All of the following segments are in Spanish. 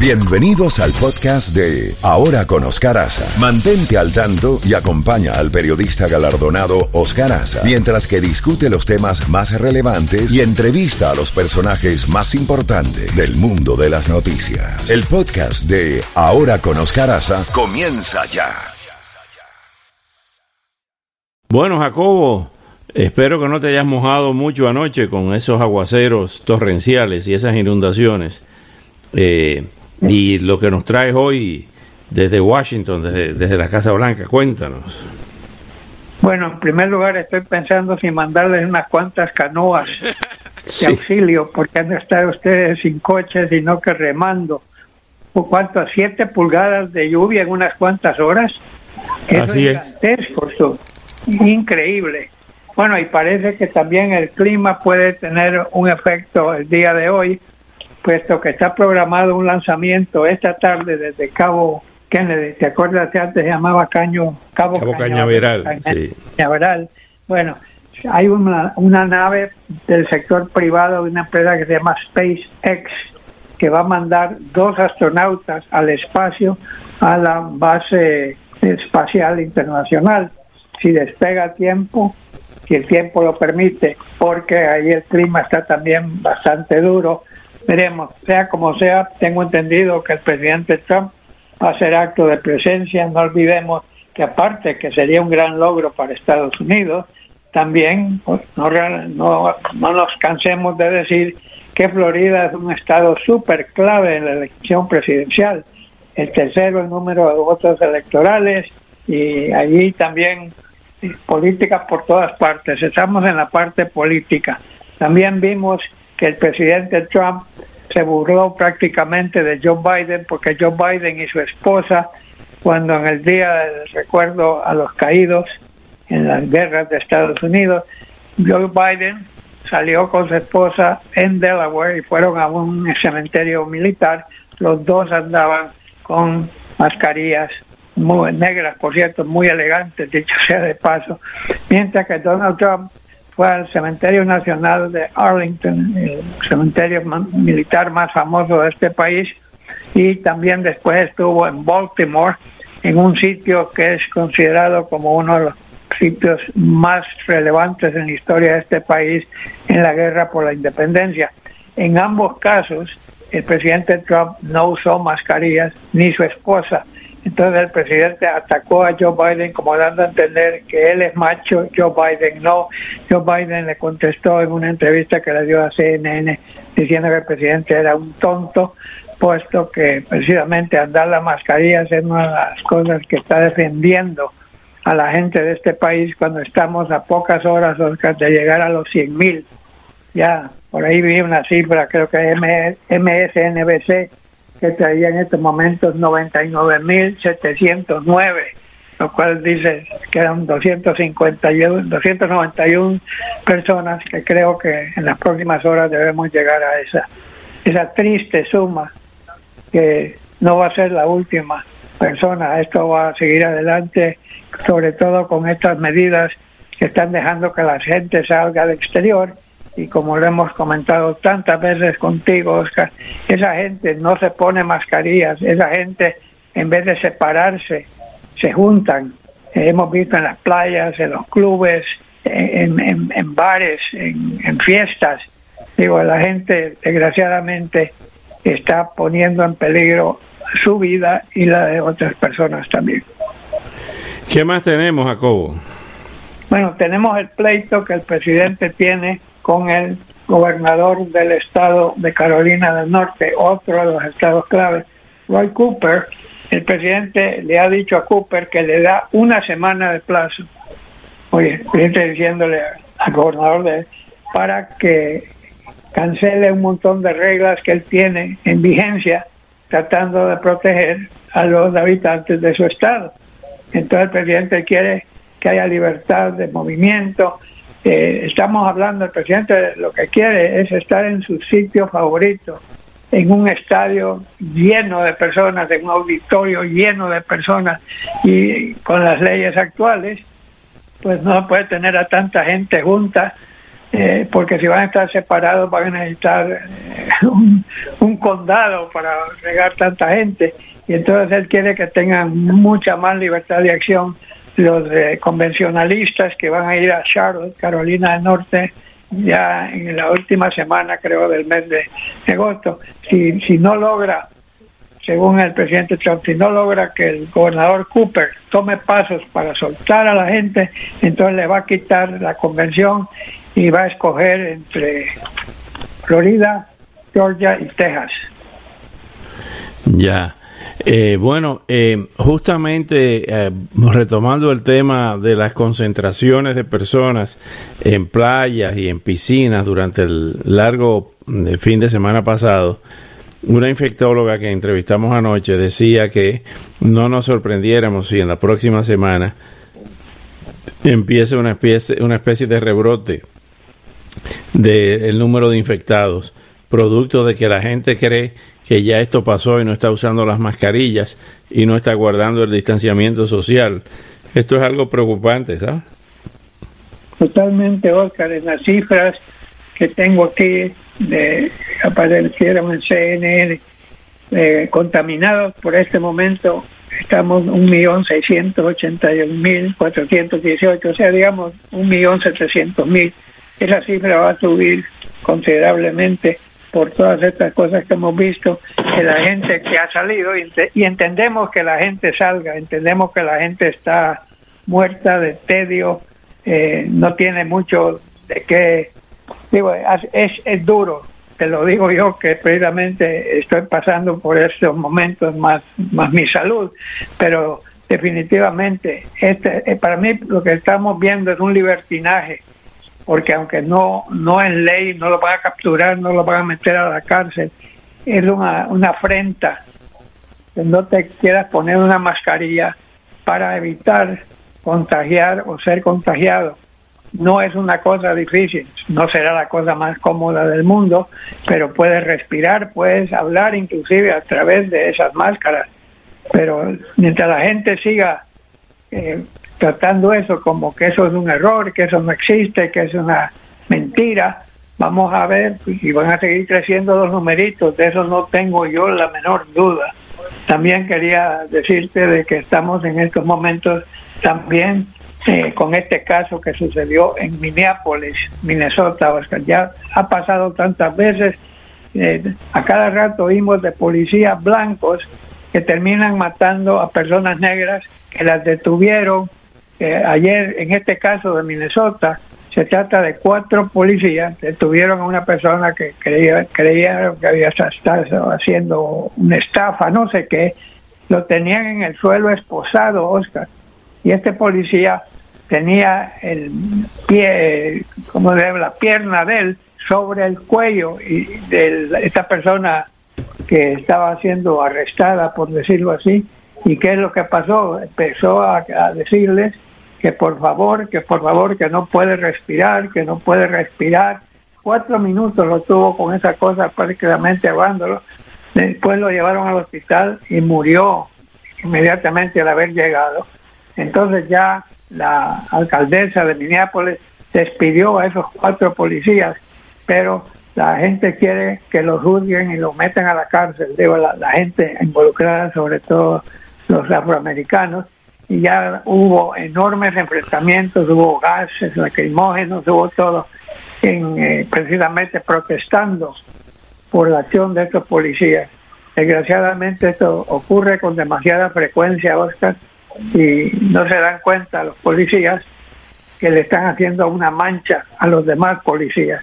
Bienvenidos al podcast de Ahora con Oscar Aza. Mantente al tanto y acompaña al periodista galardonado Oscar Aza mientras que discute los temas más relevantes y entrevista a los personajes más importantes del mundo de las noticias. El podcast de Ahora con Oscar Aza comienza ya. Bueno, Jacobo, espero que no te hayas mojado mucho anoche con esos aguaceros torrenciales y esas inundaciones. Eh, y lo que nos traes hoy desde Washington, desde, desde la Casa Blanca, cuéntanos. Bueno, en primer lugar estoy pensando si mandarles unas cuantas canoas de auxilio, porque han de estar ustedes sin coches, sino que remando. ¿Por cuánto? ¿Siete pulgadas de lluvia en unas cuantas horas? Así es. Eso, increíble. Bueno, y parece que también el clima puede tener un efecto el día de hoy, puesto que está programado un lanzamiento esta tarde desde Cabo Kennedy. ¿Te acuerdas que antes se llamaba Caño, Cabo, Cabo Cañaveral? Sí. Cañaveral. Bueno, hay una, una nave del sector privado de una empresa que se llama SpaceX que va a mandar dos astronautas al espacio a la base espacial internacional. Si despega a tiempo, si el tiempo lo permite, porque ahí el clima está también bastante duro. Veremos, sea como sea, tengo entendido que el presidente Trump va a hacer acto de presencia. No olvidemos que aparte que sería un gran logro para Estados Unidos, también pues, no, no, no nos cansemos de decir que Florida es un estado súper clave en la elección presidencial, el tercero en número de votos electorales y allí también políticas por todas partes. Estamos en la parte política. También vimos que el presidente Trump se burló prácticamente de Joe Biden porque Joe Biden y su esposa, cuando en el día del recuerdo a los caídos en las guerras de Estados Unidos, Joe Biden salió con su esposa en Delaware y fueron a un cementerio militar. Los dos andaban con mascarillas muy negras, por cierto, muy elegantes, dicho sea de paso, mientras que Donald Trump fue al cementerio nacional de Arlington, el cementerio militar más famoso de este país, y también después estuvo en Baltimore, en un sitio que es considerado como uno de los sitios más relevantes en la historia de este país en la guerra por la independencia. En ambos casos, el presidente Trump no usó mascarillas, ni su esposa. Entonces el presidente atacó a Joe Biden como dando a entender que él es macho, Joe Biden no. Joe Biden le contestó en una entrevista que le dio a CNN diciendo que el presidente era un tonto, puesto que precisamente andar la mascarilla es una de las cosas que está defendiendo a la gente de este país cuando estamos a pocas horas, Oscar, de llegar a los 100 mil. Ya, por ahí vi una cifra, creo que MSNBC, que traía en estos momentos 99.709, lo cual dice que eran 251, 291 personas que creo que en las próximas horas debemos llegar a esa, esa triste suma que no va a ser la última persona. Esto va a seguir adelante, sobre todo con estas medidas que están dejando que la gente salga al exterior. Y como lo hemos comentado tantas veces contigo, Oscar, esa gente no se pone mascarillas, esa gente en vez de separarse, se juntan. hemos visto en las playas, en los clubes, en, en, en bares, en, en fiestas. Digo, la gente desgraciadamente está poniendo en peligro su vida y la de otras personas también. ¿Qué más tenemos, Jacobo? Bueno, tenemos el pleito que el presidente tiene con el gobernador del estado de Carolina del Norte, otro de los estados claves, Roy Cooper. El presidente le ha dicho a Cooper que le da una semana de plazo. Oye, presidente diciéndole al gobernador de para que cancele un montón de reglas que él tiene en vigencia tratando de proteger a los habitantes de su estado. Entonces el presidente quiere que haya libertad de movimiento. Eh, estamos hablando, el presidente lo que quiere es estar en su sitio favorito, en un estadio lleno de personas, en un auditorio lleno de personas y con las leyes actuales, pues no puede tener a tanta gente junta eh, porque si van a estar separados van a necesitar eh, un, condado para regar tanta gente. Y entonces él quiere que tengan mucha más libertad de acción los convencionalistas que van a ir a Charlotte, Carolina del Norte, ya en la última semana, creo, del mes de agosto. Si, si no logra, según el presidente Trump, si no logra que el gobernador Cooper tome pasos para soltar a la gente, entonces le va a quitar la convención y va a escoger entre Florida, Georgia y Texas. Ya. Eh, bueno, eh, justamente eh, retomando el tema de las concentraciones de personas en playas y en piscinas durante el largo fin de semana pasado, una infectóloga que entrevistamos anoche decía que no nos sorprendiéramos si en la próxima semana empiece una especie, de rebrote del número de infectados, producto de que la gente cree que ya esto pasó y no está usando las mascarillas y no está guardando el distanciamiento social. Esto es algo preocupante, ¿sabes? Totalmente, Oscar. En las cifras que tengo aquí, de, aparecieron en CNN, eh, contaminados por este momento, estamos 1.681.418, o sea, digamos 1.700.000 esa cifra va a subir considerablemente por todas estas cosas que hemos visto, que la gente que ha salido y, entendemos que la gente salga, entendemos que la gente está muerta de tedio, eh, no tiene mucho de qué, digo, es, es duro, te lo digo yo que precisamente estoy pasando por estos momentos más, más mi salud, pero definitivamente este, eh, para mí lo que estamos viendo es un libertinaje porque aunque no, no es ley, no lo van a capturar, no lo van a meter a la cárcel, es una, una afrenta no te quieras poner una mascarilla para evitar contagiar o ser contagiado. No es una cosa difícil, no será la cosa más cómoda del mundo, pero puedes respirar, puedes hablar inclusive a través de esas máscaras. Pero mientras la gente siga eh, tratando eso como que eso es un error, que eso no existe, que es una mentira. Vamos a ver y van a seguir creciendo los numeritos, de eso no tengo yo la menor duda. También quería decirte de que estamos en estos momentos también eh, con este caso que sucedió en Minneapolis, Minnesota, Oscar. Ya ha pasado tantas veces, eh, a cada rato oímos de policías blancos que terminan matando a personas negras que las detuvieron ayer, en este caso de Minnesota, se trata de cuatro policías detuvieron a una persona que creía, creía que había estado haciendo una estafa, no sé qué. Lo tenían en el suelo esposado, Oscar. Y este policía tenía el pie, como de la pierna de él sobre el cuello y de esta persona que estaba siendo arrestada, por decirlo así. ¿Y qué es lo que pasó? Empezó a decirles que por favor, que por favor, que no puede respirar, que no puede respirar. Cuatro minutos lo tuvo con esa cosa prácticamente hablándolo. Después lo llevaron al hospital y murió inmediatamente al haber llegado. Entonces ya la alcaldesa de Minneapolis despidió a esos cuatro policías, pero la gente quiere que los juzguen y los metan a la cárcel. Digo, la, la gente involucrada, sobre todo los afroamericanos, y ya hubo enormes enfrentamientos, hubo gases lacrimógenos, hubo todo, en, eh, precisamente protestando por la acción de estos policías. Desgraciadamente esto ocurre con demasiada frecuencia, Oscar, y no se dan cuenta los policías que le están haciendo una mancha a los demás policías.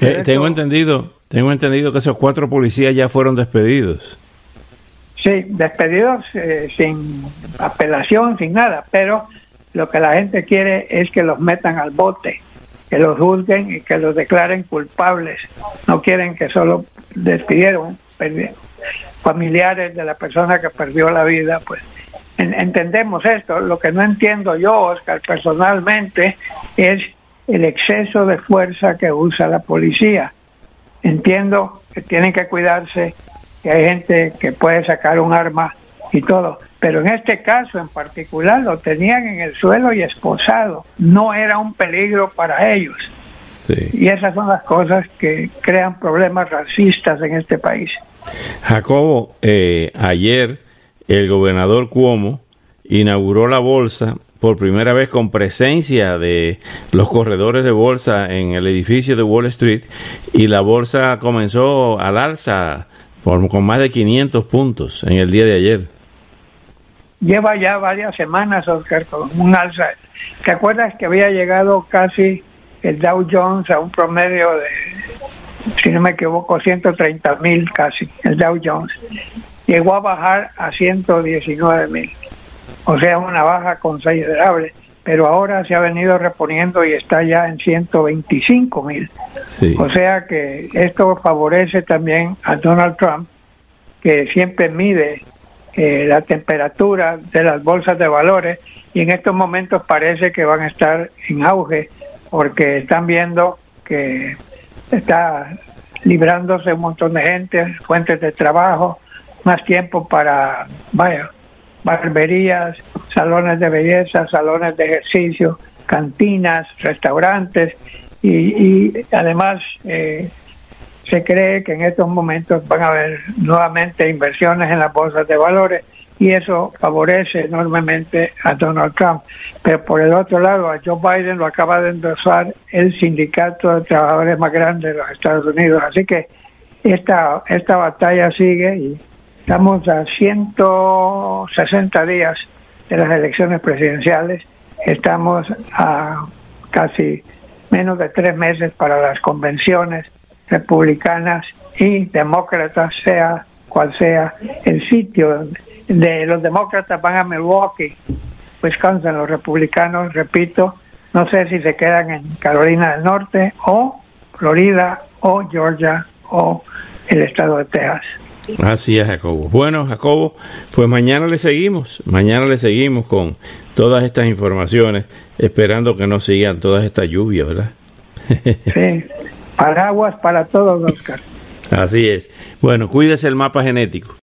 Eh, tengo entendido, tengo entendido que esos cuatro policías ya fueron despedidos. Sí, despedidos eh, sin apelación, sin nada, pero lo que la gente quiere es que los metan al bote, que los juzguen y que los declaren culpables. No quieren que solo despidieron familiares de la persona que perdió la vida, pues entendemos esto. Lo que no entiendo yo, Oscar, personalmente, es el exceso de fuerza que usa la policía. Entiendo que tienen que cuidarse que hay gente que puede sacar un arma y todo. Pero en este caso en particular lo tenían en el suelo y esposado. No era un peligro para ellos. Y esas son las cosas que crean problemas racistas en este país. Jacobo, eh, ayer el gobernador Cuomo inauguró la bolsa por primera vez con presencia de los corredores de bolsa en el edificio de Wall Street y la bolsa comenzó al alza por, con más de 500 puntos en el día de ayer. Lleva ya varias semanas, Oscar, con un alza. ¿Te acuerdas que había llegado casi el Dow Jones a un promedio de, si no me equivoco, 130 mil casi, el Dow Jones? Llegó a bajar a 119 mil o sea, una baja considerable, pero ahora se ha venido reponiendo y está ya en 125 mil. O sea que esto favorece también a Donald Trump, que siempre mide eh, la temperatura de las bolsas de valores y en estos momentos parece que van a estar en auge porque están viendo que está librándose un montón de gente, fuentes de trabajo, más tiempo para, vaya, barberías, salones de belleza, salones de ejercicio, cantinas, restaurantes y, además eh, se cree que en estos momentos van a haber nuevamente inversiones en las bolsas de valores y eso favorece enormemente a Donald Trump. Pero por el otro lado, a Joe Biden lo acaba de endosar el sindicato de trabajadores más grande de los Estados Unidos. Así que esta, esta batalla sigue y Estamos a 160 días de las elecciones presidenciales, estamos a casi menos de tres meses para las convenciones republicanas y demócratas, sea cual sea el sitio. De los demócratas van a Milwaukee, Wisconsin, los republicanos, repito, no sé si se quedan en Carolina del Norte o Florida o Georgia o el estado de Texas. Así es, Jacobo. Bueno, Jacobo, pues mañana le seguimos, mañana le seguimos con todas estas informaciones, esperando que no sigan todas estas lluvias, ¿verdad? sí, paraguas para todos, Oscar. Así es. Bueno, cuídese el mapa genético.